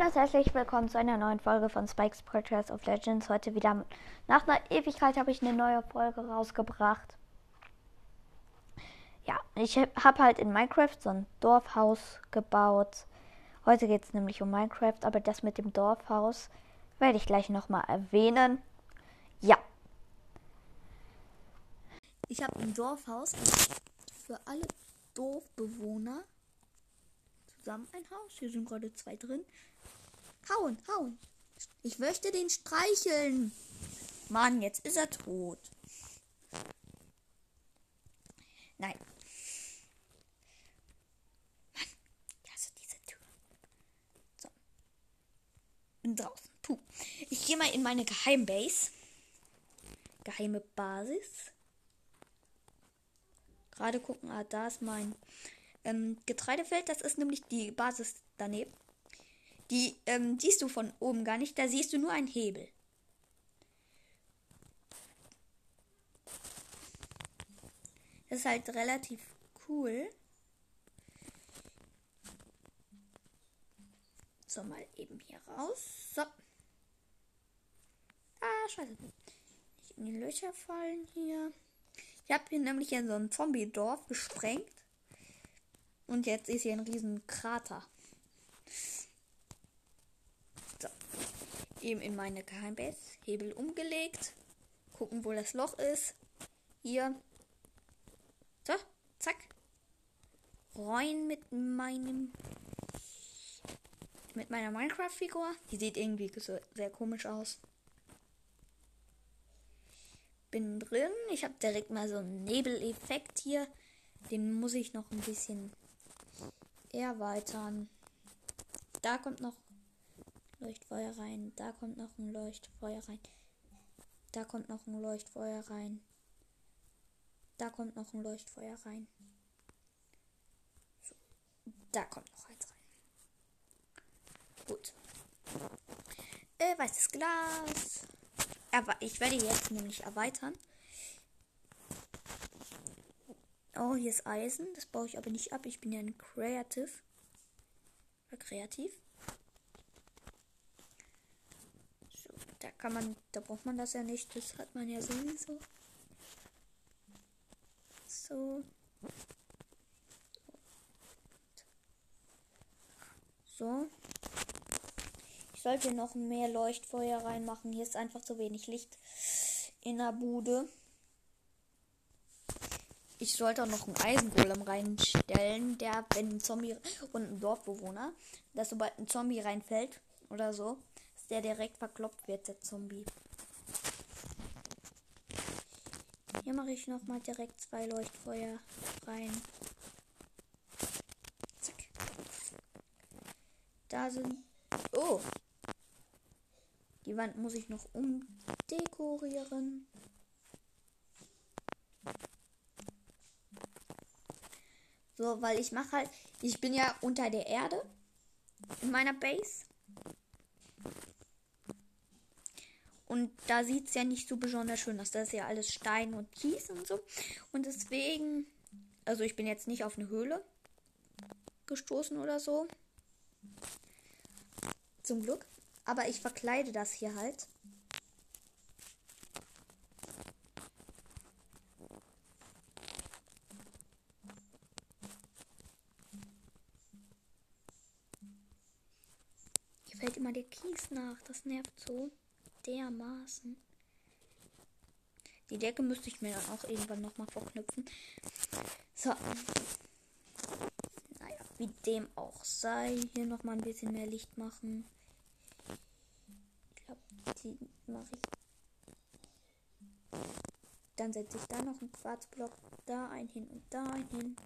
Hallo und herzlich willkommen zu einer neuen Folge von Spikes Podcast of Legends. Heute wieder nach einer Ewigkeit habe ich eine neue Folge rausgebracht. Ja, ich habe halt in Minecraft so ein Dorfhaus gebaut. Heute geht es nämlich um Minecraft, aber das mit dem Dorfhaus werde ich gleich nochmal erwähnen. Ja. Ich habe ein Dorfhaus für alle Dorfbewohner zusammen ein Haus. Hier sind gerade zwei drin. Hauen, hauen. Ich möchte den streicheln. Mann, jetzt ist er tot. Nein. Mann, ja, so diese Tür. So. Bin draußen. Puh. Ich gehe mal in meine Geheimbase. Geheime Basis. Gerade gucken, ah, da ist mein ähm, Getreidefeld. Das ist nämlich die Basis daneben. Die ähm, siehst du von oben gar nicht. Da siehst du nur einen Hebel. Das ist halt relativ cool. So, mal eben hier raus. So. Ah, scheiße. Nicht in die Löcher fallen hier. Ich habe hier nämlich in so ein Zombie-Dorf gesprengt. Und jetzt ist hier ein riesen Krater. So. Eben in meine Geheimbase. Hebel umgelegt. Gucken, wo das Loch ist. Hier. So, zack. Rein mit meinem. Mit meiner Minecraft-Figur. Die sieht irgendwie so sehr komisch aus. Bin drin. Ich habe direkt mal so einen Nebeleffekt hier. Den muss ich noch ein bisschen erweitern. Da kommt noch Leuchtfeuer rein. Da kommt noch ein Leuchtfeuer rein. Da kommt noch ein Leuchtfeuer rein. Da kommt noch ein Leuchtfeuer rein. So. Da kommt noch eins rein. Gut. Äh, weißes Glas. Aber ich werde jetzt nämlich erweitern. Oh, hier ist Eisen. Das baue ich aber nicht ab. Ich bin ja ein Creative. Kreativ. So, da kann man, da braucht man das ja nicht. Das hat man ja sowieso. So. So. Ich sollte noch mehr Leuchtfeuer reinmachen. Hier ist einfach zu wenig Licht in der Bude. Ich sollte auch noch einen Eisengolem reinstellen, der, wenn ein Zombie und ein Dorfbewohner, dass sobald ein Zombie reinfällt oder so, dass der direkt verkloppt wird, der Zombie. Hier mache ich noch mal direkt zwei Leuchtfeuer rein. Zack. Da sind. Oh! Die Wand muss ich noch umdekorieren. So, weil ich mache halt, ich bin ja unter der Erde in meiner Base. Und da sieht es ja nicht so besonders schön aus. Das ist ja alles Stein und Kies und so. Und deswegen, also ich bin jetzt nicht auf eine Höhle gestoßen oder so. Zum Glück. Aber ich verkleide das hier halt. Immer der Kies nach. Das nervt so dermaßen. Die Decke müsste ich mir dann auch irgendwann nochmal verknüpfen. So. Naja, wie dem auch sei. Hier nochmal ein bisschen mehr Licht machen. Ich glaube, die mache ich. Dann setze ich da noch einen Quarzblock, da ein hin und da ein hin.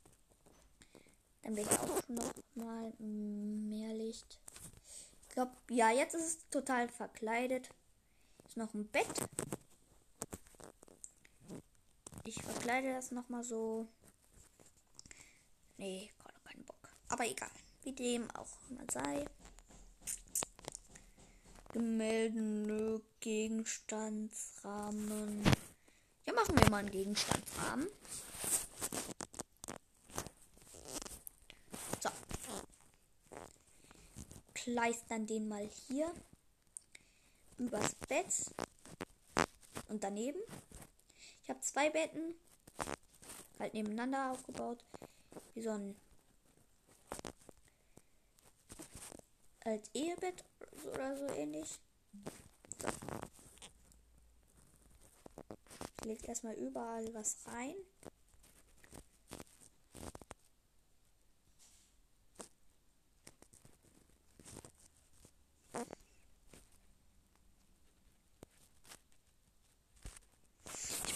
Dann werde ich auch noch mal mehr Licht glaube, ja, jetzt ist es total verkleidet. Ist noch ein Bett. Ich verkleide das noch mal so. Nee, gerade keinen Bock. Aber egal. Wie dem auch immer sei. Gemälde, Gegenstandsrahmen. Ja, machen wir mal einen Gegenstandsrahmen. Kleistern den mal hier übers Bett und daneben. Ich habe zwei Betten halt nebeneinander aufgebaut, wie so ein als Ehebett oder so ähnlich. So. Ich lege erstmal überall was rein.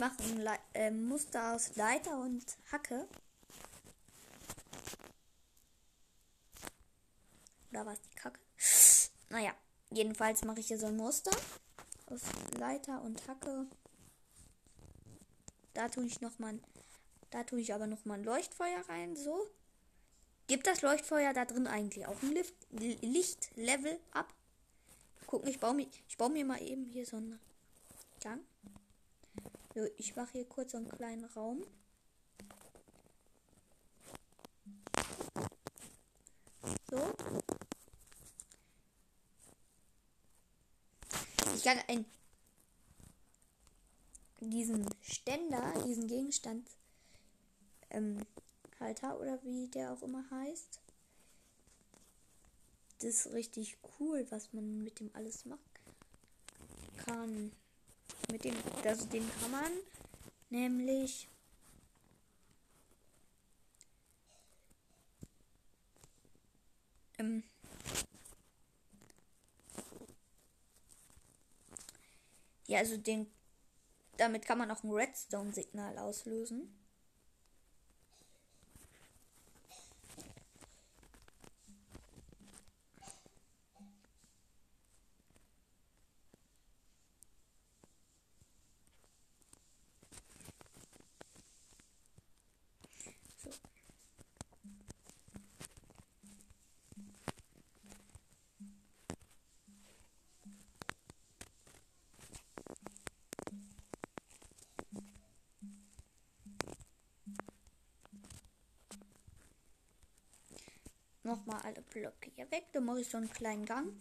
Ich mache ein Le äh, Muster aus Leiter und Hacke. Oder was die Kacke? Naja, jedenfalls mache ich hier so ein Muster aus Leiter und Hacke. Da tue ich noch mal, da tue ich aber noch mal ein Leuchtfeuer rein. So. Gibt das Leuchtfeuer da drin eigentlich auch ein Lichtlevel ab? Gucken, ich baue mir, ich baue mir mal eben hier so einen Gang. Ich mache hier kurz so einen kleinen Raum. So. Ich kann ein, diesen Ständer, diesen Gegenstand ähm, Halter oder wie der auch immer heißt. Das ist richtig cool, was man mit dem alles machen kann mit dem, also den kann man nämlich ähm, ja, also den, damit kann man auch ein Redstone-Signal auslösen. Nochmal alle Blöcke hier weg. Dann mache ich so einen kleinen Gang.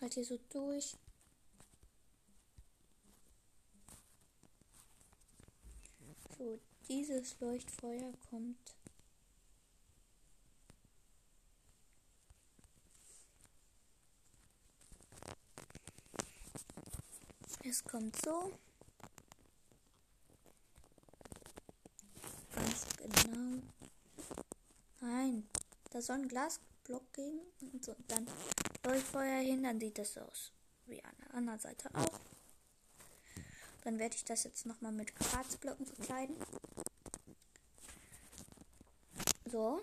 Halt hier so durch. So, dieses Leuchtfeuer kommt Es kommt so. Ganz genau. Nein, da soll ein Glasblock gehen und so, dann Leuchtfeuer hin, dann sieht das aus. Wie an der anderen Seite auch. Dann werde ich das jetzt nochmal mit Quarzblöcken verkleiden. So.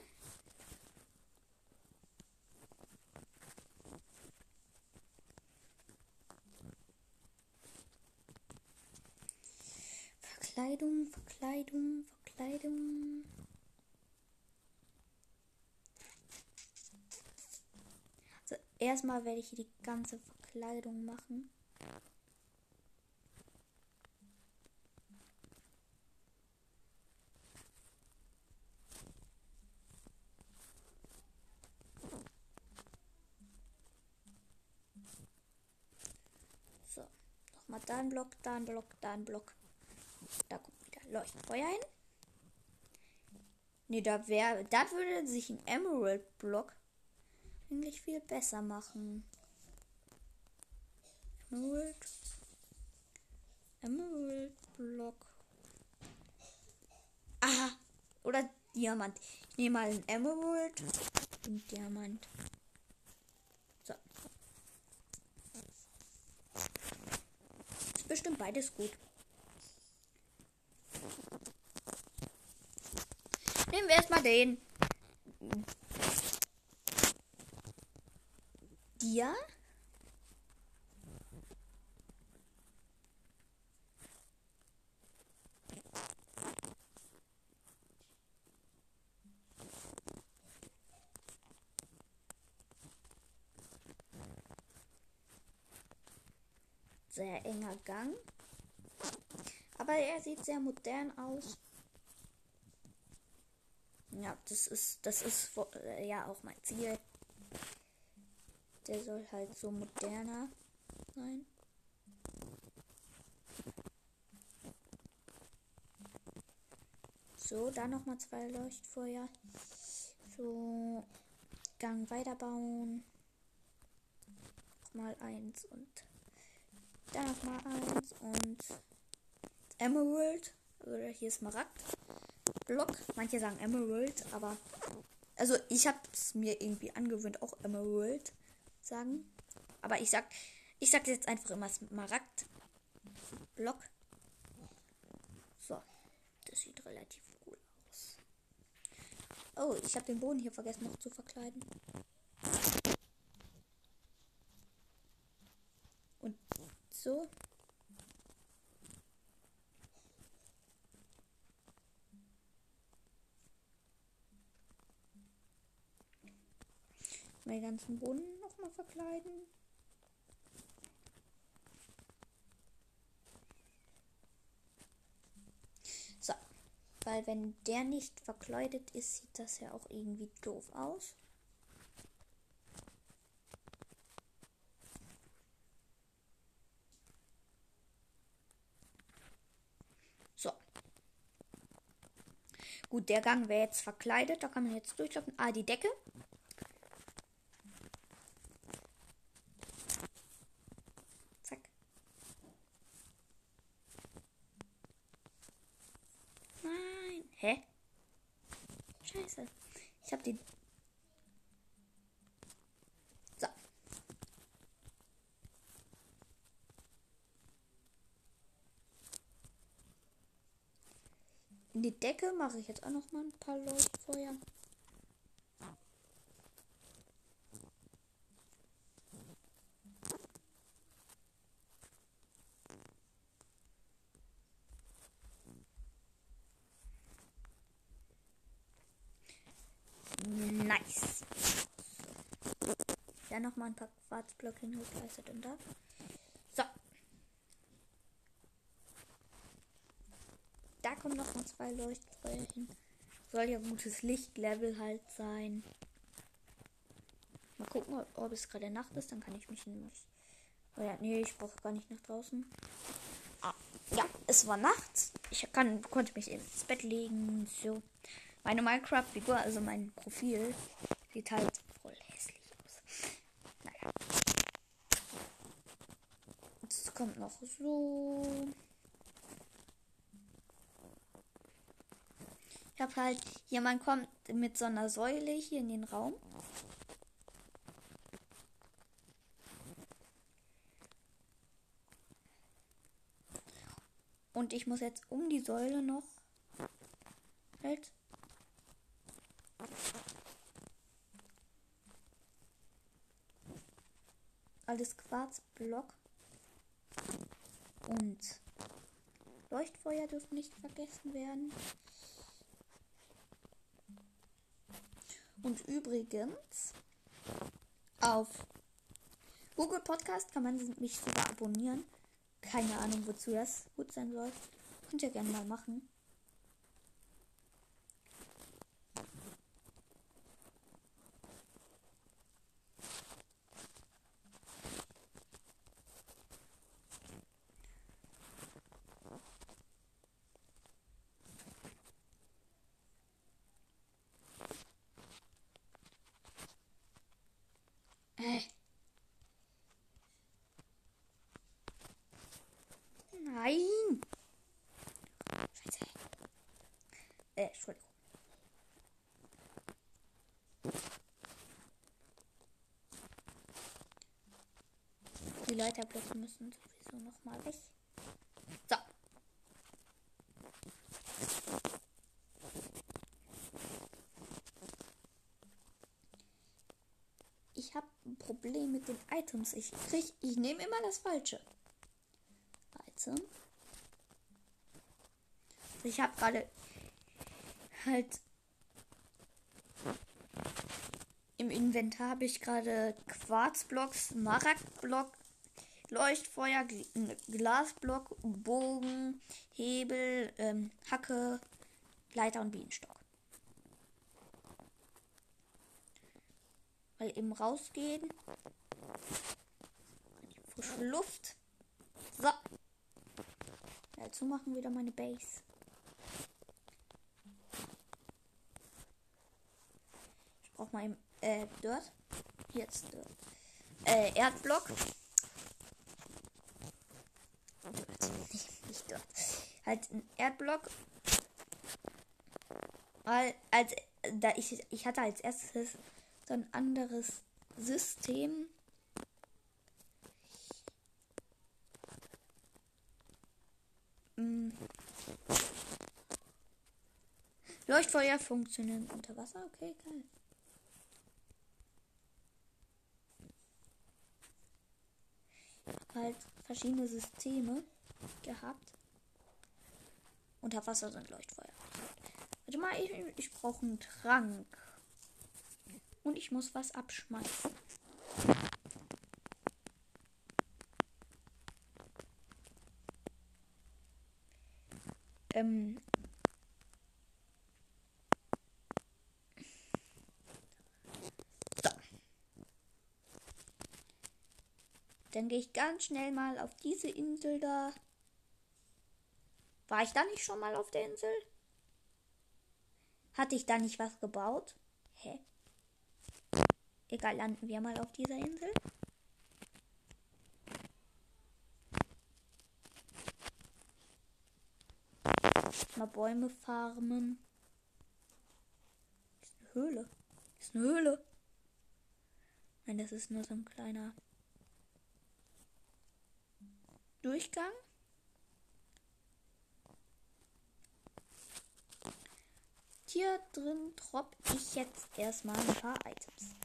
Verkleidung, Verkleidung, Verkleidung. Also erstmal werde ich hier die ganze Verkleidung machen. So, nochmal da ein Block, da ein Block, da ein Block. Da kommt wieder Leuchtfeuer hin. Ne, da wäre, da würde sich ein Emerald Block eigentlich viel besser machen. Emerald. Emerald Block. Aha. Oder Diamant. Ich nehme mal ein Emerald und Diamant. So. Ist bestimmt beides gut. Nehmen wir erstmal den. Dir? Sehr enger Gang. Aber er sieht sehr modern aus. Ja, das ist, das ist äh, ja auch mein Ziel. Der soll halt so moderner sein. So, da noch mal zwei Leuchtfeuer. So, Gang weiterbauen. Mal eins und da noch mal eins und Emerald. Oder hier ist Smaragd. Block. Manche sagen Emerald, aber also ich habe es mir irgendwie angewöhnt, auch Emerald sagen. Aber ich sag, ich sag jetzt einfach immer Smaragd. Block. So, das sieht relativ cool aus. Oh, ich habe den Boden hier vergessen noch zu verkleiden. Und so. Meinen ganzen Boden nochmal verkleiden. So. Weil wenn der nicht verkleidet ist, sieht das ja auch irgendwie doof aus. So. Gut, der Gang wäre jetzt verkleidet. Da kann man jetzt durchlaufen. Ah, die Decke. Hä? Scheiße. Ich hab die. So. Decke mache ich jetzt auch noch mal ein paar Leuchtfeuer. Nice. Dann noch mal ein paar Quarzblöcke hingekleistert und da. So. Da kommen noch mal zwei Leuchtfeuer hin. Soll ja gutes Lichtlevel halt sein. Mal gucken, ob es gerade Nacht ist. Dann kann ich mich nämlich. Oh ja, nee, ich brauche gar nicht nach draußen. Ah, ja, es war nachts. Ich kann, konnte mich ins Bett legen. So. Meine Minecraft-Figur, also mein Profil, sieht halt voll hässlich aus. Naja. Jetzt kommt noch so. Ich habe halt, jemand kommt mit so einer Säule hier in den Raum. Und ich muss jetzt um die Säule noch halt Alles Quarzblock. Und Leuchtfeuer dürfen nicht vergessen werden. Und übrigens, auf Google Podcast kann man mich sogar abonnieren. Keine Ahnung, wozu das gut sein soll. Könnt ihr gerne mal machen. Nein. Scheiße. Äh, Entschuldigung. Die Leiterblöcke müssen sowieso noch mal weg. So. Ich habe ein Problem mit den Items. Ich krieg, ich nehme immer das Falsche. Item. Ich habe gerade halt im Inventar habe ich gerade Quarzblock, Smaragdblock, Leuchtfeuer, Gl Glasblock, Bogen, Hebel, ähm, Hacke, Leiter und Bienenstock. Weil eben rausgehen. Frische Luft. So. Dazu machen wieder meine Base. Ich brauche mal eben, äh, Dirt. Jetzt Dirt. Äh, Erdblock. Nicht dort. Halt ein Erdblock. Weil, als, da ich, ich hatte als erstes so ein anderes System. Leuchtfeuer funktionieren unter Wasser. Okay, geil. halt verschiedene Systeme gehabt. Unter Wasser sind Leuchtfeuer. Warte mal, ich, ich brauche einen Trank. Und ich muss was abschmeißen. Ähm, Dann gehe ich ganz schnell mal auf diese Insel da. War ich da nicht schon mal auf der Insel? Hatte ich da nicht was gebaut? Hä? Egal, landen wir mal auf dieser Insel. Mal Bäume farmen. Ist eine Höhle. Ist eine Höhle. Nein, das ist nur so ein kleiner Durchgang. Hier drin droppe ich jetzt erstmal ein paar Items.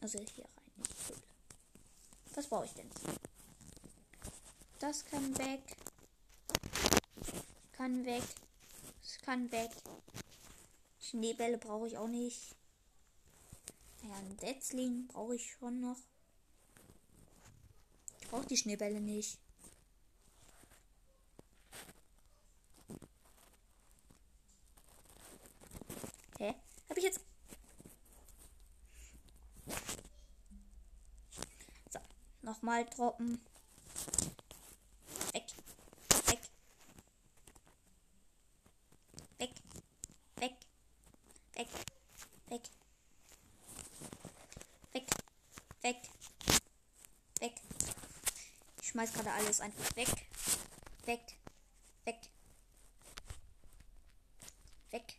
Also hier rein in die Höhle. Was brauche ich denn? Das kann weg. Kann weg. Das kann weg. Schneebälle brauche ich auch nicht. Ja, ein Setzling brauche ich schon noch brauche die Schneebälle nicht. Hä? Hab ich jetzt. So, nochmal droppen. Weg. Weg. Weg. Weg. Weg. Weg. Weg. Weg schmeiß gerade alles einfach weg. Weg. Weg. Weg.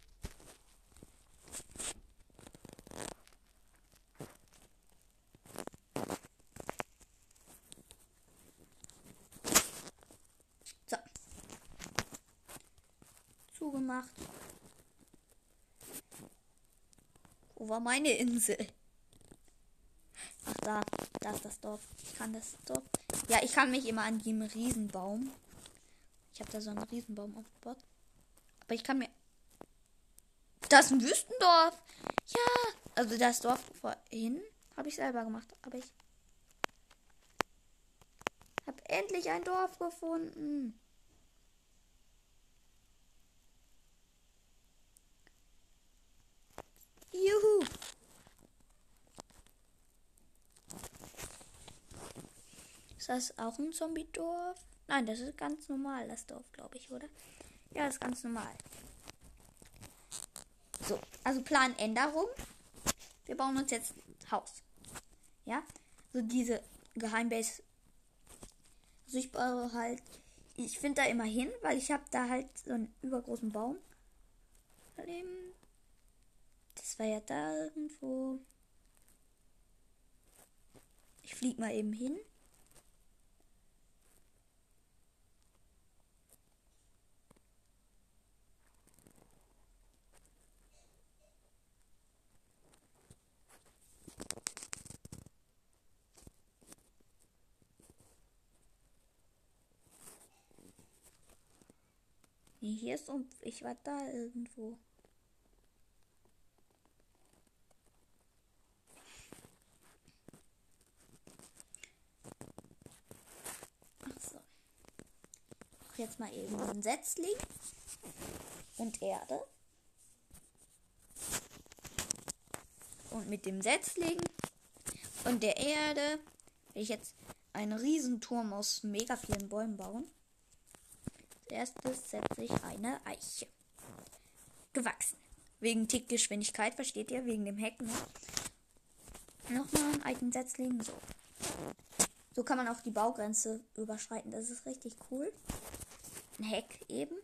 So. Zugemacht. Wo war meine Insel? Ach da, da ist das Dorf. Ich kann das Dorf ja, ich kann mich immer an dem Riesenbaum. Ich habe da so einen Riesenbaum aufgebaut. Aber ich kann mir. Das ist ein Wüstendorf. Ja. Also das Dorf vorhin habe ich selber gemacht. Aber ich habe endlich ein Dorf gefunden. Juhu. Ist das auch ein Zombie-Dorf? Nein, das ist ganz normal, das Dorf, glaube ich, oder? Ja, das ist ganz normal. So, also Planänderung. Wir bauen uns jetzt ein Haus. Ja, so diese Geheimbase. Also ich baue halt, ich finde da immer hin, weil ich habe da halt so einen übergroßen Baum. Das war ja da irgendwo. Ich fliege mal eben hin. Nee, hier ist und ich war da irgendwo. Ach so. Auch jetzt mal eben ein Setzling und Erde. Und mit dem Setzling und der Erde will ich jetzt einen Riesenturm aus mega vielen Bäumen bauen. Erstes setze ich eine Eiche. Gewachsen. Wegen Tickgeschwindigkeit, versteht ihr? Wegen dem Heck, ne? Nochmal ein Eichensetzling. So. So kann man auch die Baugrenze überschreiten. Das ist richtig cool. Ein Heck eben.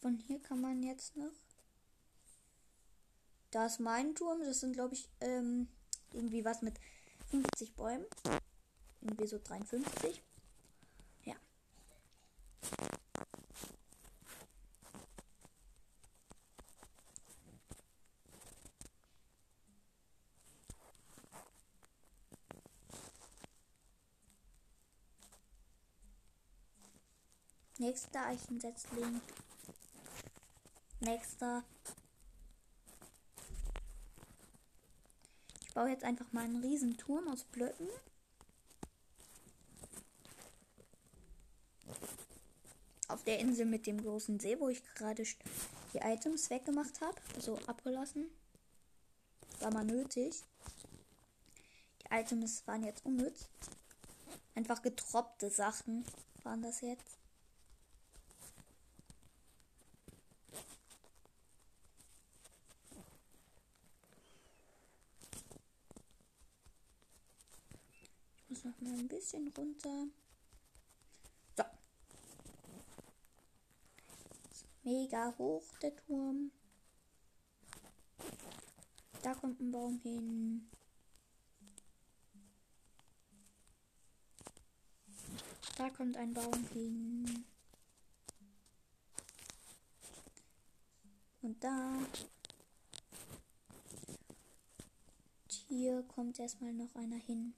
Von hier kann man jetzt noch. Da ist mein Turm. Das sind, glaube ich, ähm, irgendwie was mit 50 Bäumen. Irgendwie so 53. Ja. Nächster Eichensetzling. Nächster. Baue jetzt einfach mal einen riesen Turm aus Blöcken. Auf der Insel mit dem großen See, wo ich gerade die Items weggemacht habe, also abgelassen. War mal nötig. Die Items waren jetzt unnütz. Einfach getropte Sachen waren das jetzt. noch mal ein bisschen runter. So. Mega hoch der Turm. Da kommt ein Baum hin. Da kommt ein Baum hin. Und da. Hier kommt erstmal noch einer hin.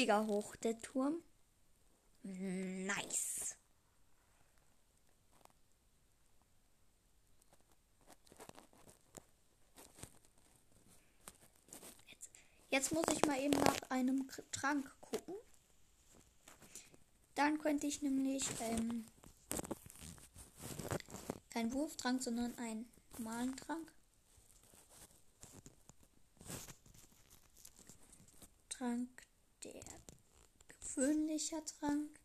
Mega hoch, der Turm. Nice. Jetzt, jetzt muss ich mal eben nach einem Trank gucken. Dann könnte ich nämlich ähm, kein Wurftrank, sondern einen normalen Trank. Trank gewöhnliche Trank.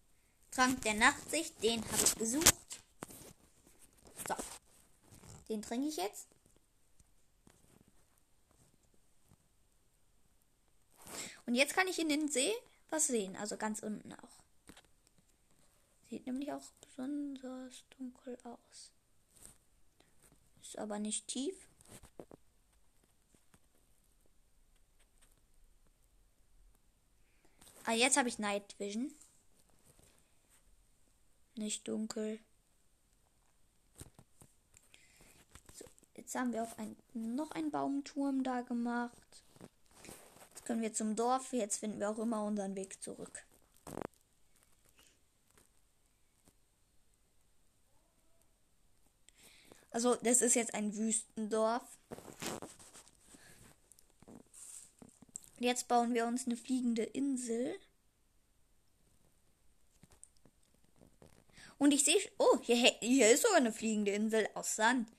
Trank der Nachtsicht, den habe ich gesucht. So. Den trinke ich jetzt. Und jetzt kann ich in den See was sehen, also ganz unten auch. Sieht nämlich auch besonders dunkel aus. Ist aber nicht tief. Ah, jetzt habe ich Night Vision. Nicht dunkel. So, jetzt haben wir auch ein, noch einen Baumturm da gemacht. Jetzt können wir zum Dorf. Jetzt finden wir auch immer unseren Weg zurück. Also, das ist jetzt ein Wüstendorf. Jetzt bauen wir uns eine fliegende Insel. Und ich sehe, oh, hier, hier ist sogar eine fliegende Insel aus Sand.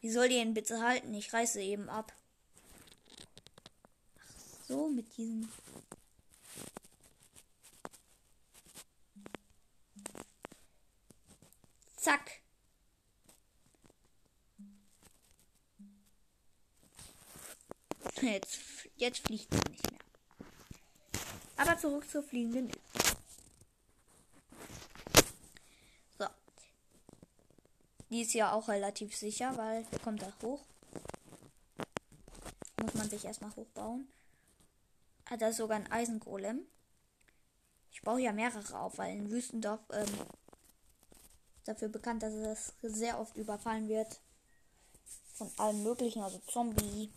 Wie soll die denn bitte halten? Ich reiße eben ab. Ach so, mit diesen. Zack. Jetzt, jetzt fliegt sie nicht mehr. Aber zurück zur fliegenden Insel. So. Die ist ja auch relativ sicher, weil der kommt da hoch. Muss man sich erstmal hochbauen. Hat er sogar ein Eisengolem. Ich baue ja mehrere auf, weil in Wüstendorf ähm, dafür bekannt, dass es sehr oft überfallen wird. Von allen möglichen, also Zombie.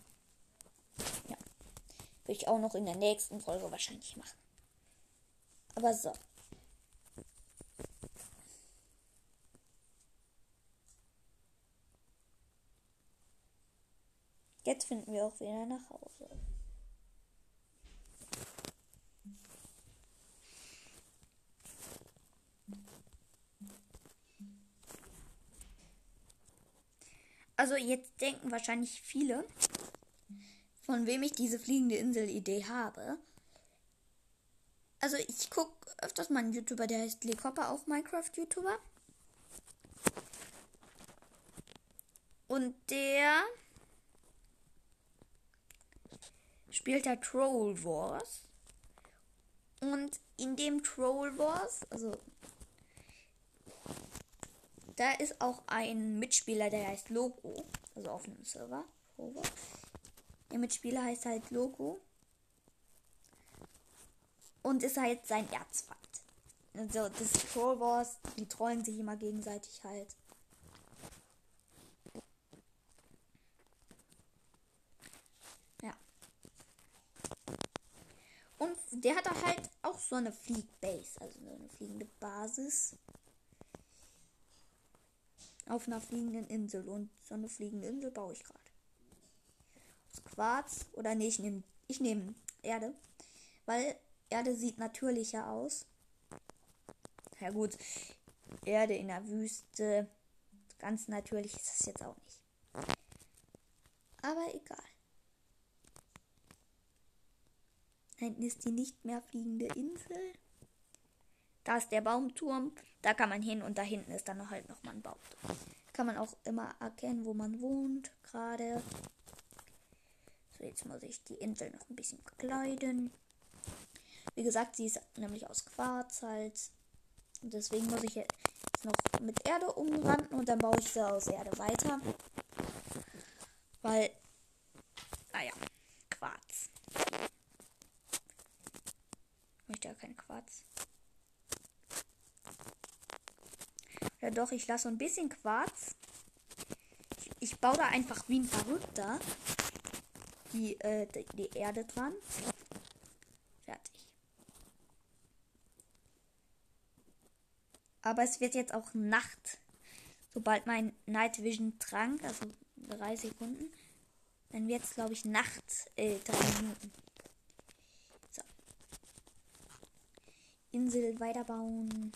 Will ich auch noch in der nächsten Folge wahrscheinlich machen. Aber so. Jetzt finden wir auch wieder nach Hause. Also jetzt denken wahrscheinlich viele, von wem ich diese fliegende Insel-Idee habe. Also ich gucke öfters mal einen YouTuber, der heißt Lee Copper, auch Minecraft-YouTuber. Und der spielt da Troll Wars. Und in dem Troll Wars, also da ist auch ein Mitspieler, der heißt Logo. Also auf einem Server. Der Mitspieler heißt halt Logo. Und ist halt sein Erzfeind. Also das Troll Wars, die trollen sich immer gegenseitig halt. Ja. Und der hat da halt auch so eine Fliegbase, also so eine fliegende Basis auf einer fliegenden Insel. Und so eine fliegende Insel baue ich gerade. Quarz. Oder nee, ich nehme ich nehm Erde. Weil Erde sieht natürlicher aus. Ja gut. Erde in der Wüste. Ganz natürlich ist das jetzt auch nicht. Aber egal. Hinten ist die nicht mehr fliegende Insel. Da ist der Baumturm. Da kann man hin und da hinten ist dann halt noch mal ein Baumturm. Kann man auch immer erkennen, wo man wohnt gerade. So, jetzt muss ich die Insel noch ein bisschen bekleiden. Wie gesagt, sie ist nämlich aus Quarzholz. Und deswegen muss ich jetzt noch mit Erde umranden und dann baue ich sie aus Erde weiter. Weil, naja, Quarz. Ich möchte ja kein Quarz. Ja doch, ich lasse ein bisschen Quarz. Ich, ich, baue da einfach wie ein Verrückter die, äh, die, Erde dran. Fertig. Aber es wird jetzt auch Nacht. Sobald mein Night Vision Trank, also drei Sekunden, dann wird es, glaube ich, Nacht, äh, drei Minuten. So. Insel weiterbauen.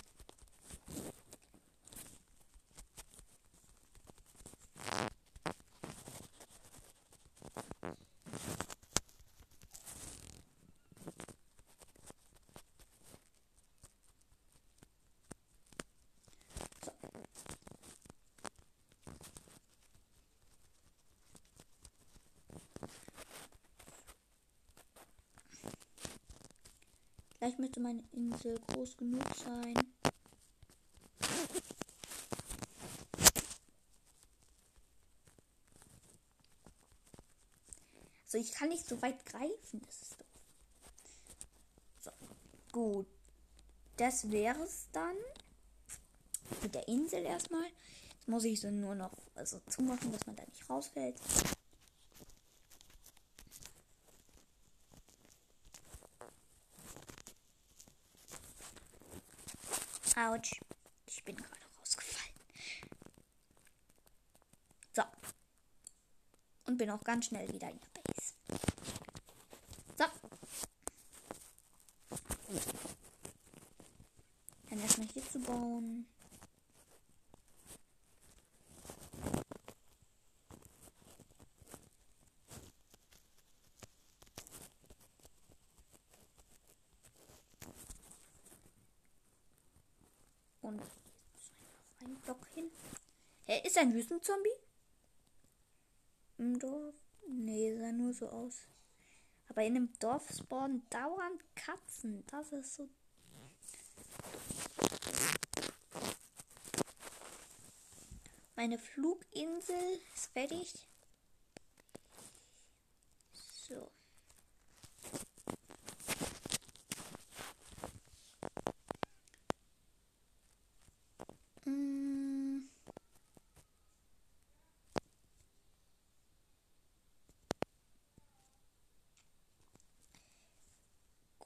Vielleicht müsste meine Insel groß genug sein. So, ich kann nicht so weit greifen. Das ist doof. So, gut. Das wäre es dann. Mit der Insel erstmal. Jetzt muss ich so nur noch also zumachen, dass man da nicht rausfällt. Autsch. Ich bin gerade rausgefallen. So. Und bin auch ganz schnell wieder in der Base. So. Dann erstmal hier zu bauen. Und ein Block hin. Er ist ein Wüstenzombie? Im Dorf? Nee, sah nur so aus. Aber in einem Dorf spawnen dauernd Katzen. Das ist so. Meine Fluginsel ist fertig. So. Mm.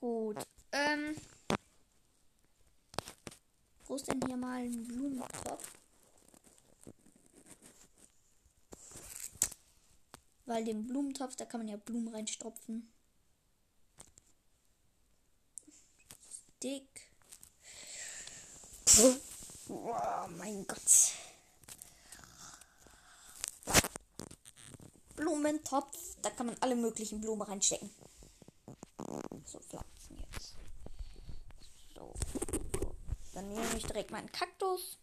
Gut. Ähm. Wo ist denn hier mal ein Blumentopf? Weil den Blumentopf, da kann man ja Blumen reinstopfen. Dick. Oh mein Gott. Blumentopf, da kann man alle möglichen Blumen reinstecken. So, Pflanzen jetzt. So. Dann nehme ich direkt meinen Kaktus.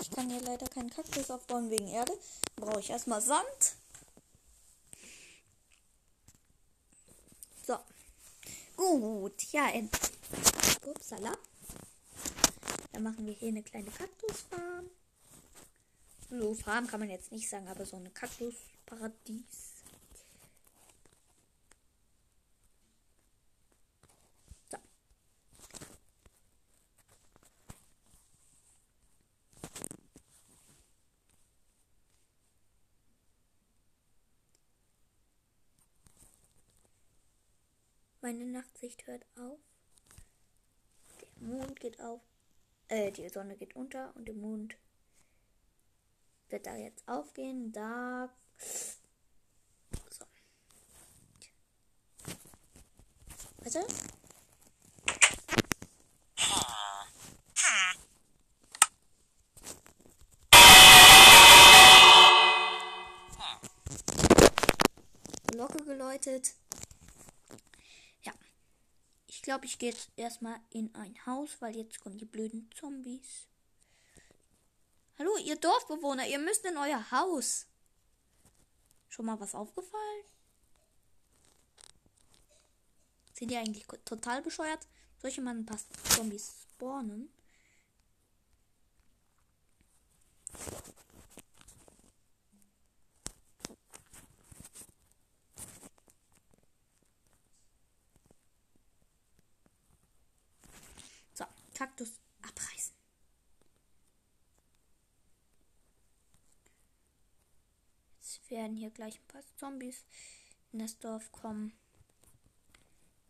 Ich kann hier leider keinen Kaktus aufbauen wegen Erde. Brauche ich erstmal Sand. So. Gut, ja, endlich. Upsala. Dann machen wir hier eine kleine Kaktusfarm. So, Farm kann man jetzt nicht sagen, aber so eine Kaktusparadies. So. Meine Nachtsicht hört auf. Der Mond geht auf. Äh, die Sonne geht unter und der Mond wird da jetzt aufgehen. Da. So. Warte. Glocke geläutet. Glaube, ich gehe jetzt erstmal in ein Haus, weil jetzt kommen die blöden Zombies. Hallo, ihr Dorfbewohner, ihr müsst in euer Haus. Schon mal was aufgefallen? Sind die eigentlich total bescheuert? Ich mal ein paar Zombies spawnen? So, Kaktus abreißen. Jetzt werden hier gleich ein paar Zombies in das Dorf kommen.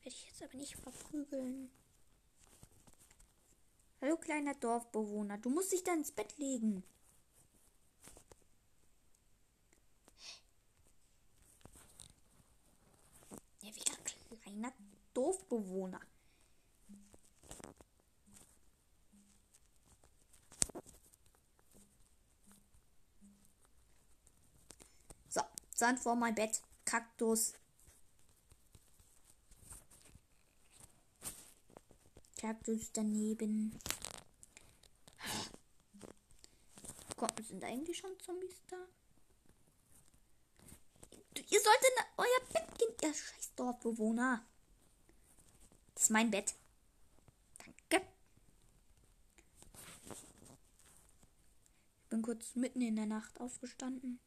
Werde ich jetzt aber nicht verprügeln. Hallo kleiner Dorfbewohner, du musst dich da ins Bett legen. Ja, wie kleiner Dorfbewohner. So, Sand vor mein Bett. Kaktus. Kaktus daneben. Komm, sind eigentlich schon Zombies da? Ihr solltet euer Bett gehen, ihr scheiß Dorfbewohner. Das ist mein Bett. Danke. Ich bin kurz mitten in der Nacht aufgestanden.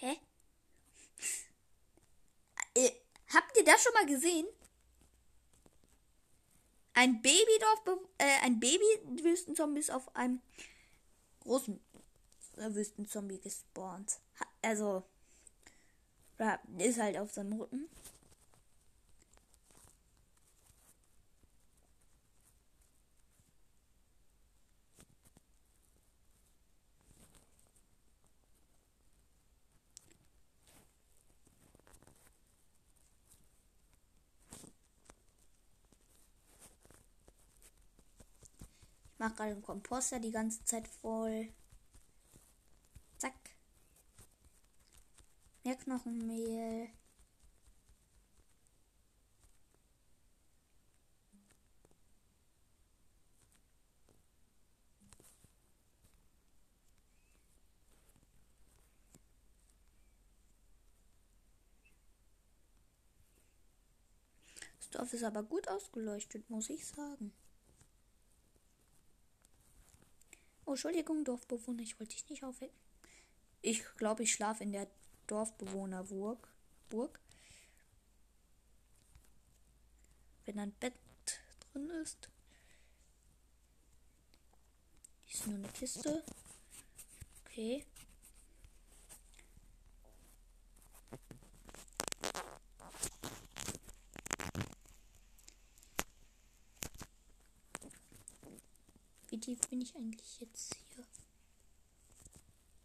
Hä? Äh, habt ihr das schon mal gesehen? Ein Babydorf, äh, ein Baby-Wüstenzombie ist auf einem großen äh, Wüstenzombie gespawnt. Also, ist halt auf seinem Rücken. gerade im Komposter die ganze Zeit voll. Zack. Mehr Knochenmehl. Das Dorf ist aber gut ausgeleuchtet, muss ich sagen. Oh, Entschuldigung, Dorfbewohner, ich wollte dich nicht aufwecken. Ich glaube, ich schlafe in der Dorfbewohnerburg. Burg. Wenn ein Bett drin ist. Hier ist nur eine Kiste. Okay. Tief bin ich eigentlich jetzt hier?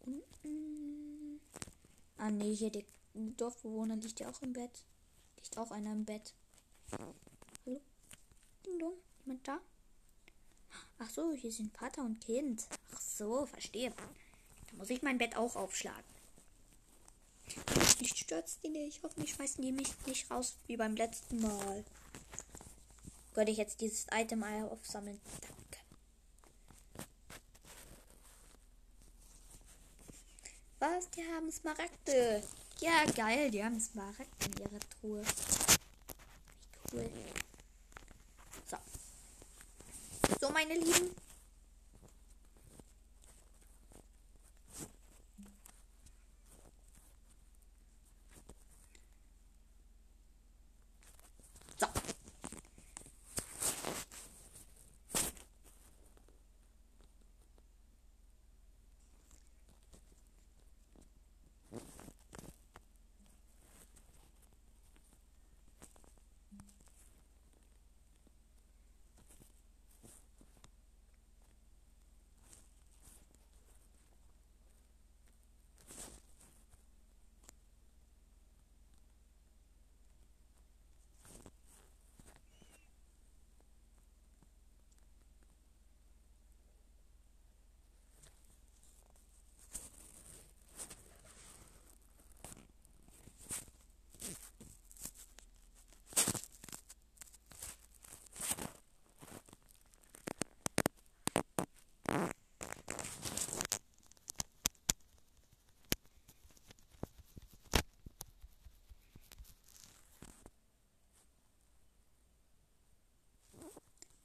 Unten. Ah nee, hier der Dorfbewohner liegt ja auch im Bett. Liegt auch einer im Bett. Hallo? Ding dong. Jemand da? Ach so, hier sind Vater und Kind. Ach so, verstehe. Da muss ich mein Bett auch aufschlagen. Nicht stürzt die nicht. Hoffentlich schmeißen die mich nicht raus wie beim letzten Mal. Könnte ich jetzt dieses Item aufsammeln? Was? Die haben Smaragde. Ja, geil. Die haben Smaragde in ihrer Truhe. Wie cool. So. So, meine Lieben.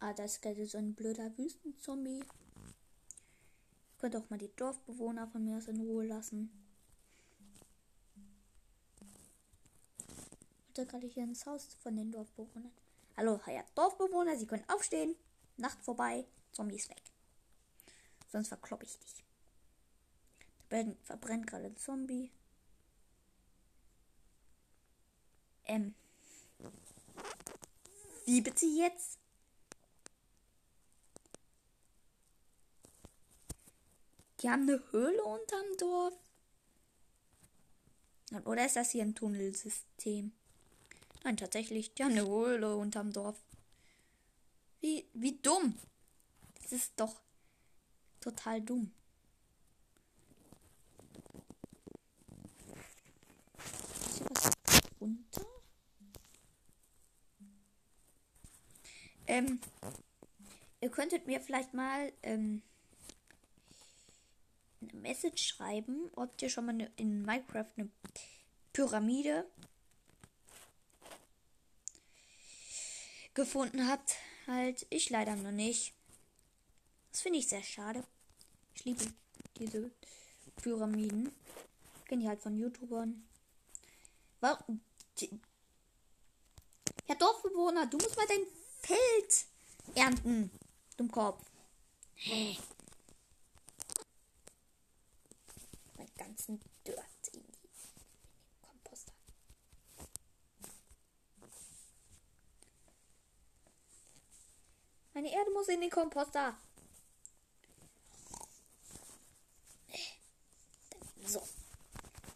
Ah, das ist gerade so ein blöder Wüstenzombie. Könnt auch mal die Dorfbewohner von mir aus in Ruhe lassen. Wollte gerade hier ins Haus von den Dorfbewohnern. Hallo, ja, Dorfbewohner, Sie können aufstehen. Nacht vorbei, Zombie ist weg. Sonst verkloppe ich dich. Da verbrennt gerade ein Zombie. Ähm. Wie bitte jetzt? Die haben eine Höhle unterm Dorf. Oder ist das hier ein Tunnelsystem? Nein, tatsächlich, die haben eine Höhle unterm Dorf. Wie, wie dumm. Das ist doch total dumm. Ähm, ihr könntet mir vielleicht mal ähm, eine Message schreiben, ob ihr schon mal ne, in Minecraft eine Pyramide gefunden habt. Halt, ich leider noch nicht. Das finde ich sehr schade. Ich liebe diese Pyramiden. Kenne die halt von YouTubern. Warum? Ja, Dorfbewohner, du musst mal dein Feld ernten. Dummkopf. Hey. Ganzen Dirt in, die, Komposter. Meine Erde muss in den Komposter. So.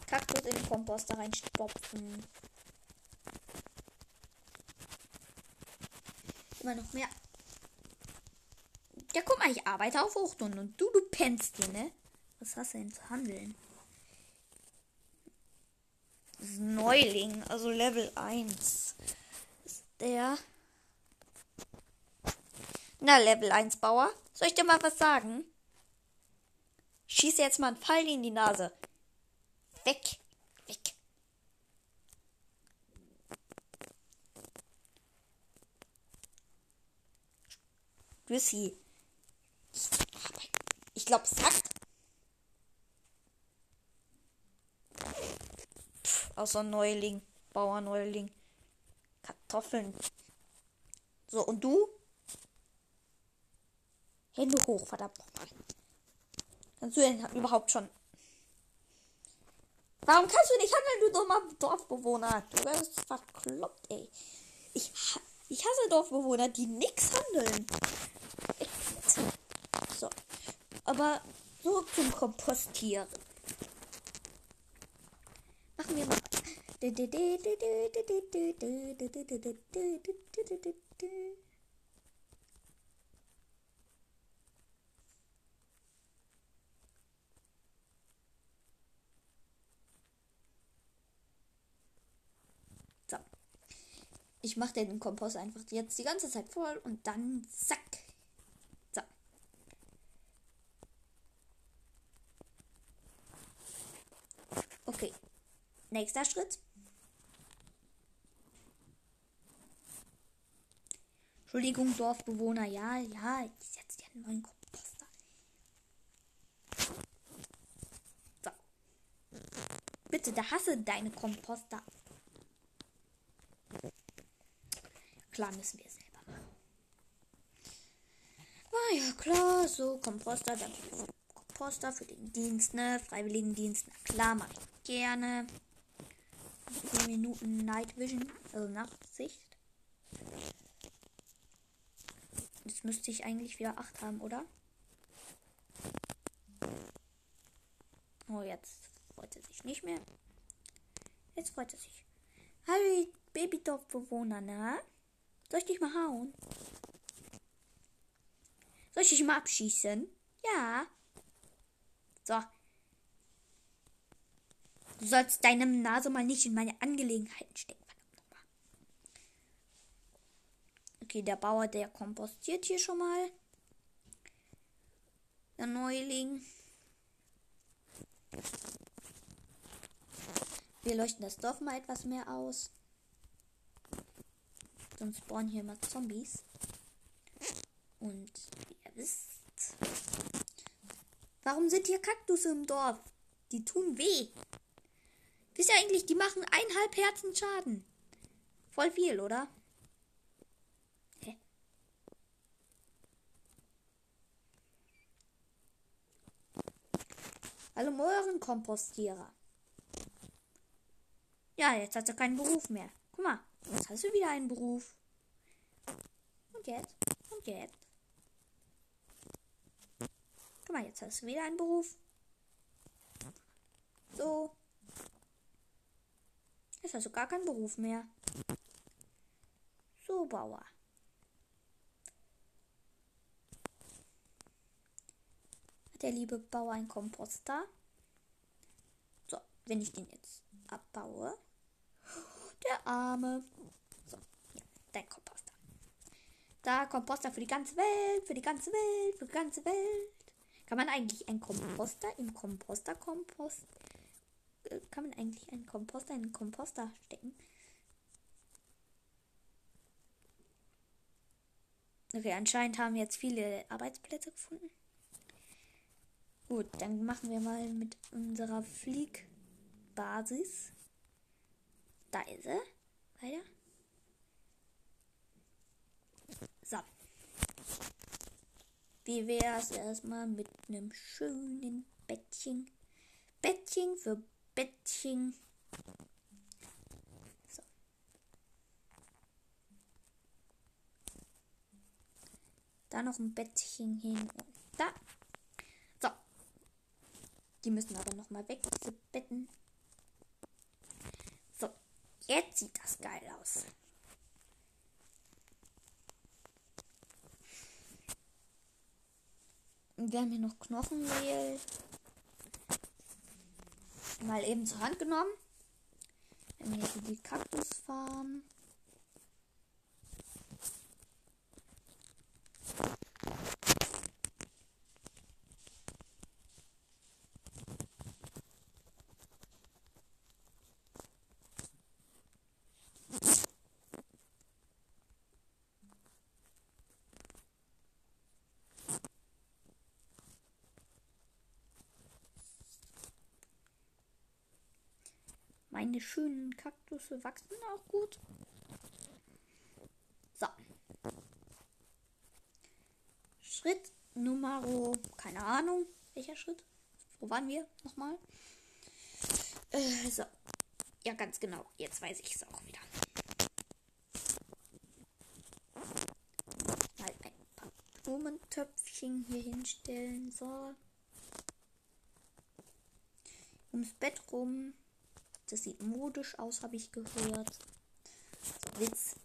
Kaktus in den Komposter reinstopfen. Immer noch mehr. Ja, guck mal, ich arbeite auf Hochtun und du, du pennst hier, ne? Was hast du denn zu handeln? Neuling, also Level 1 ist der. Na, Level 1 Bauer, soll ich dir mal was sagen? Schieße jetzt mal einen Pfeil in die Nase. Weg, weg. Grissy. Ich glaube, es hackt. Außer Neuling. Bauerneuling. Kartoffeln. So, und du? Hände hoch, verdammt. Kannst du denn überhaupt schon. Warum kannst du nicht handeln, du dummer Dorfbewohner? Du wirst verkloppt, ey. Ich, ich hasse Dorfbewohner, die nichts handeln. So. Aber so zum Kompostieren. Machen wir mal. So. Ich mache den Kompost einfach jetzt die ganze Zeit voll und dann zack. So. Okay. Nächster Schritt. Entschuldigung, Dorfbewohner. Ja, ja, ich setze dir einen neuen Komposter. So. Bitte, da hasse deine Komposter. Klar müssen wir selber machen. Ah ja, klar, so Komposter, für Komposter für den Dienst, ne? Freiwilligendienst, na klar, mache ich gerne. 10 Minuten Night Vision, also Nachtsicht. Jetzt müsste ich eigentlich wieder 8 haben, oder? Oh, jetzt freut er sich nicht mehr. Jetzt freut er sich. Hallo, Babydorf-Bewohner, ne? Soll ich dich mal hauen? Soll ich dich mal abschießen? Ja. So. Du sollst deine Nase mal nicht in meine Angelegenheiten stecken. Okay, der Bauer, der kompostiert hier schon mal. Der Neuling. Wir leuchten das Dorf mal etwas mehr aus. Sonst spawnen hier immer Zombies. Und wie ihr wisst. Warum sind hier Kaktus im Dorf? Die tun weh. Wisst ihr eigentlich, die machen eineinhalb Herzen Schaden. Voll viel, oder? Hä? Hallo Möhrenkompostierer. Ja, jetzt hat er keinen Beruf mehr. Guck mal, jetzt hast du wieder einen Beruf. Und jetzt? Und jetzt? Guck mal, jetzt hast du wieder einen Beruf. So. Hast du gar keinen Beruf mehr. So, Bauer. Der liebe Bauer einen Komposter? So, wenn ich den jetzt abbaue. Der Arme. So, ja, dein Komposter. Da, Komposter für die ganze Welt, für die ganze Welt, für die ganze Welt. Kann man eigentlich einen Komposter im Komposter-Kompost kann man eigentlich einen Komposter in einen Komposter stecken? Okay, anscheinend haben wir jetzt viele Arbeitsplätze gefunden. Gut, dann machen wir mal mit unserer Fliegbasis. Da ist sie. Weiter. So. Wie wäre es erstmal mit einem schönen Bettchen? Bettchen für Bettchen. So. Da noch ein Bettchen hin und da. So. Die müssen aber noch mal weg, diese Betten. So. Jetzt sieht das geil aus. Wir haben hier noch Knochenmehl mal eben zur Hand genommen. Dann hier die Kaktusfarm. Meine schönen Kaktusse wachsen auch gut. So. Schritt Nummer, keine Ahnung, welcher Schritt? Wo waren wir nochmal? Äh, so. Ja, ganz genau. Jetzt weiß ich es auch wieder. Mal ein paar Blumentöpfchen hier hinstellen. So. Ums Bett rum. Das sieht modisch aus, habe ich gehört. So, Witz.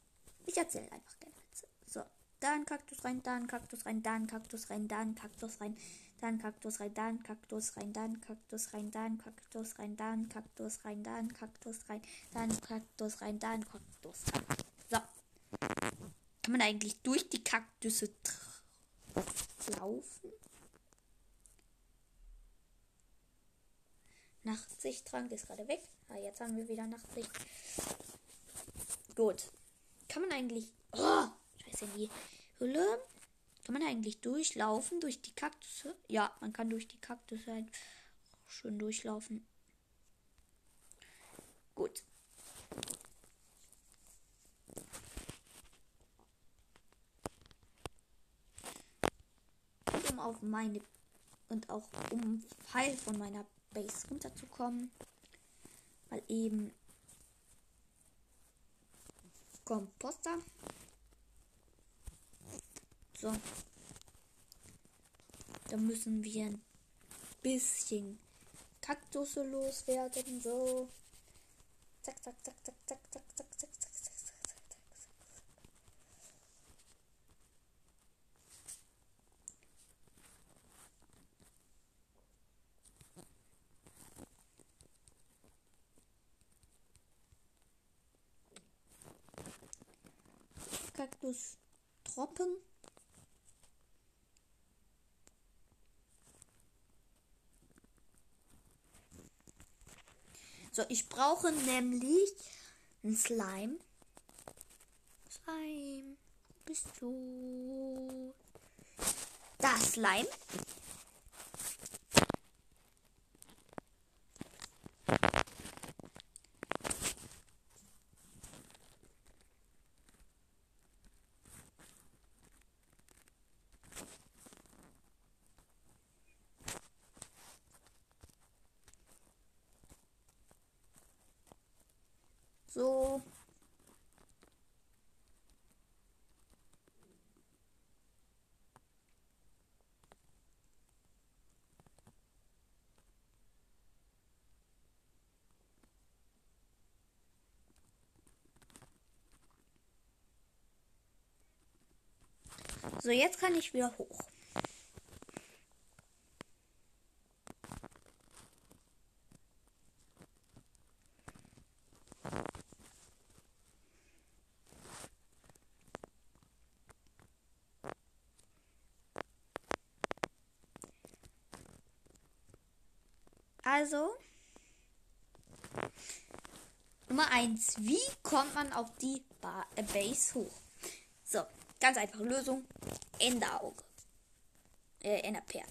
Ich erzähle einfach gerne Witze. So, da ein Kaktus rein, da ein Kaktus rein, da ein Kaktus rein, da ein Kaktus rein, da ein Kaktus rein, da ein Kaktus rein, da ein Kaktus rein, da ein Kaktus rein, da ein Kaktus rein, da ein Kaktus rein, da ein Kaktus rein, da ein Kaktus rein. So. Kann man eigentlich durch die Kaktüsse laufen? Nachtsichttrank ist gerade weg. Ah, jetzt haben wir wieder Nachtsicht. Gut. Kann man eigentlich. Oh, scheiße, in die Hülle. Kann man eigentlich durchlaufen durch die Kaktusse? Ja, man kann durch die Kaktusse halt schön durchlaufen. Gut. Um auf meine und auch um Pfeil von meiner Base runterzukommen mal eben Komposter. So. Da müssen wir ein bisschen Kaktus loswerden. So. Zack, zack, zack, zack, zack, zack, zack, zack. Kaktus Tropfen. So, ich brauche nämlich ein Slime. Slime. Wo bist du? Da, Slime. So. So, jetzt kann ich wieder hoch. Also, Nummer 1. Wie kommt man auf die ba äh, Base hoch? So, ganz einfache Lösung. Enderauge. Äh, Enderperle.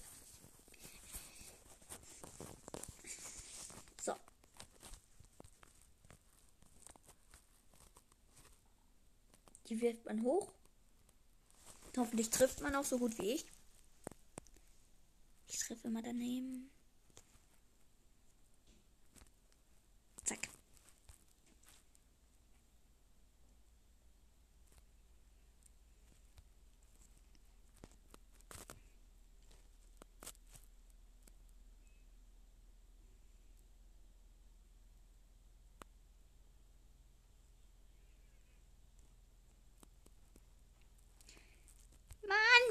So. Die wirft man hoch. Hoffentlich trifft man auch so gut wie ich. Ich treffe immer daneben. Zack.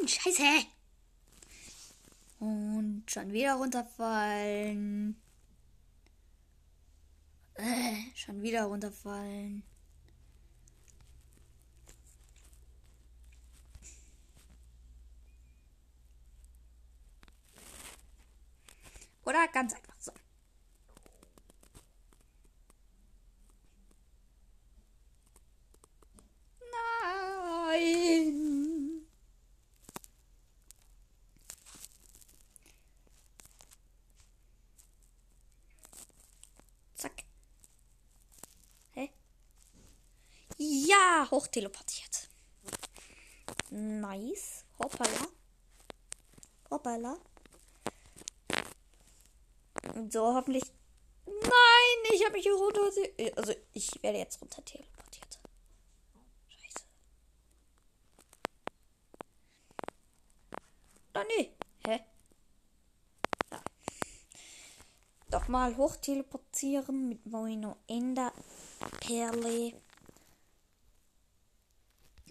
Scheiße. Und schon wieder runterfallen. Äh, schon wieder runterfallen. Oder ganz einfach so. Nein. Zack. Ah, hochteleportiert. Nice. Hoppala. Hoppala. So, hoffentlich. Nein, ich habe mich hier runter. Also, ich werde jetzt runter teleportiert. Scheiße. Oh, nee. Hä? Ja. Doch mal hoch teleportieren mit Moino Ender Perle.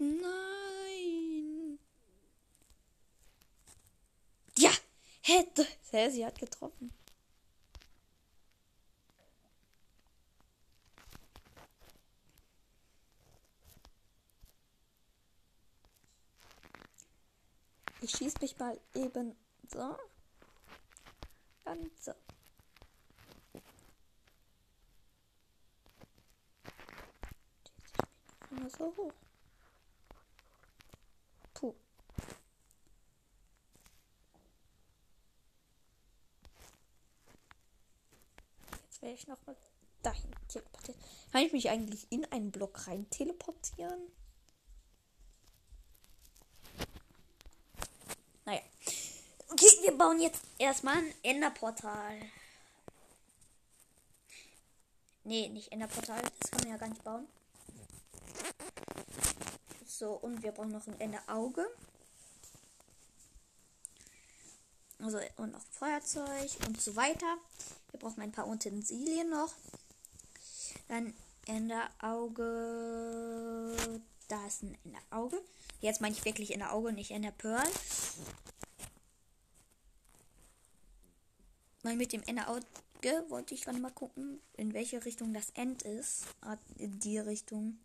Nein. Ja, hätte. Sie hat getroffen. Ich schieße mich mal eben so. Und so. So hoch. Puh. Werde ich noch mal dahin teleportieren. Kann ich mich eigentlich in einen Block rein teleportieren? wir bauen jetzt erstmal ein Enderportal. Nee, nicht Enderportal. Das kann man ja gar nicht bauen. So, und wir brauchen noch ein Enderauge. Also, und noch Feuerzeug und so weiter. Wir brauchen ein paar Utensilien noch. Dann Enderauge. Da ist ein Enderauge. Jetzt meine ich wirklich Enderauge, nicht Enderpearl. Weil mit dem Ende Auge wollte ich gerade mal gucken, in welche Richtung das End ist. Ah, in die Richtung.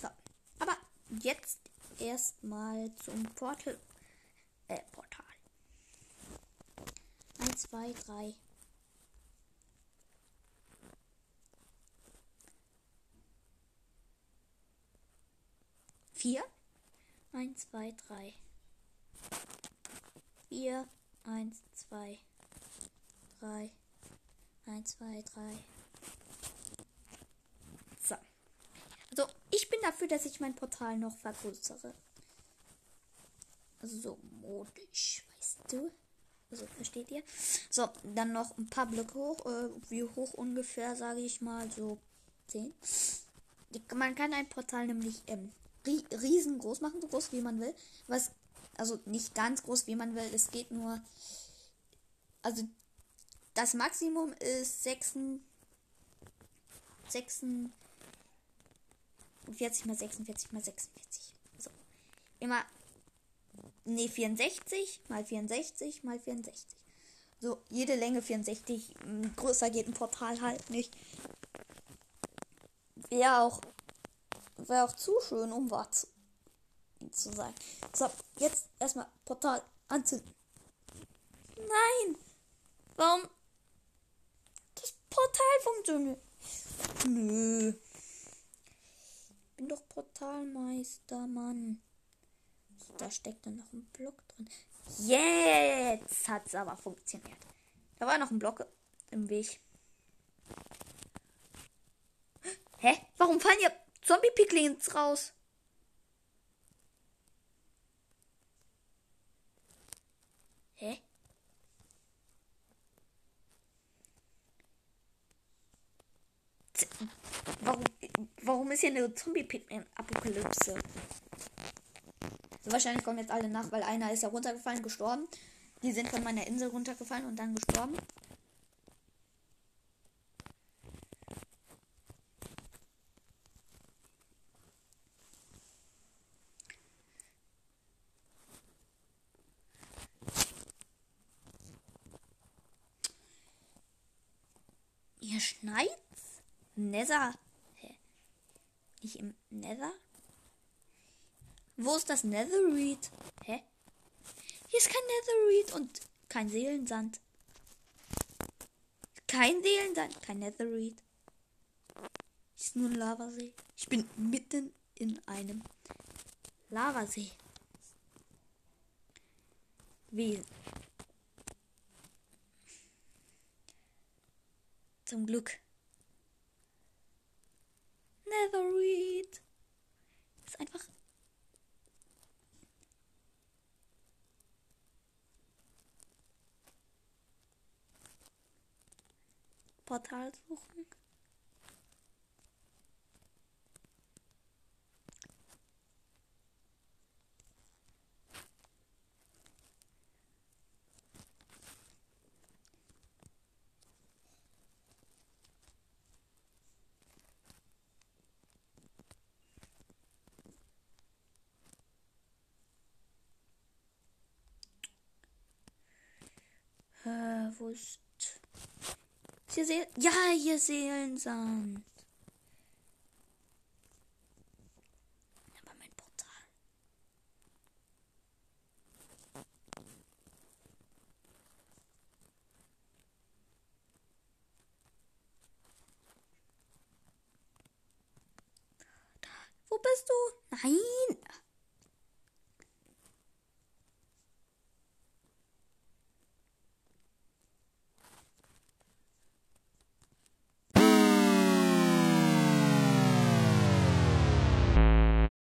So, aber jetzt erstmal zum Portal. Äh, Portal. 1, 2, 3, vier. Eins, zwei, drei. Vier, eins, zwei, drei. Eins, zwei, drei. So. Also, ich bin dafür, dass ich mein Portal noch vergrößere. Also so modisch, weißt du? Also, versteht ihr? So, dann noch ein paar Blöcke hoch. Äh, wie hoch ungefähr, sage ich mal, so 10. Man kann ein Portal nämlich ähm, riesengroß machen, so groß wie man will. Was, also nicht ganz groß wie man will. Es geht nur. Also das Maximum ist 6, 46 mal 46 mal 46. So. Immer. Ne, 64 mal 64 mal 64. So, jede Länge 64. Größer geht ein Portal halt nicht. Wäre auch Wäre auch zu schön, um wahr zu, zu sein. So, jetzt erstmal Portal anzünden. Nein! Warum? Das Portal funktioniert. Nö. Bin doch Portalmeister, Mann. Da steckt dann noch ein Block drin. Jetzt hat es aber funktioniert. Da war noch ein Block im Weg. Hä? Warum fallen hier Zombie-Piglins raus. Hä? Warum, warum ist hier eine Zombie-Apokalypse? So, wahrscheinlich kommen jetzt alle nach, weil einer ist ja runtergefallen, gestorben. Die sind von meiner Insel runtergefallen und dann gestorben. schneit's? Nether. Hä? Nicht im Nether? Wo ist das Netherreed? Hä? Hier ist kein Netherreed und kein Seelensand. Kein Seelensand, kein Netherreed. Ist nur ein Lavasee. Ich bin mitten in einem Lavasee. wählen. Zum Glück. Netherreed. Ist einfach. Portal suchen. Ist hier Seel ja, hier Seelensand.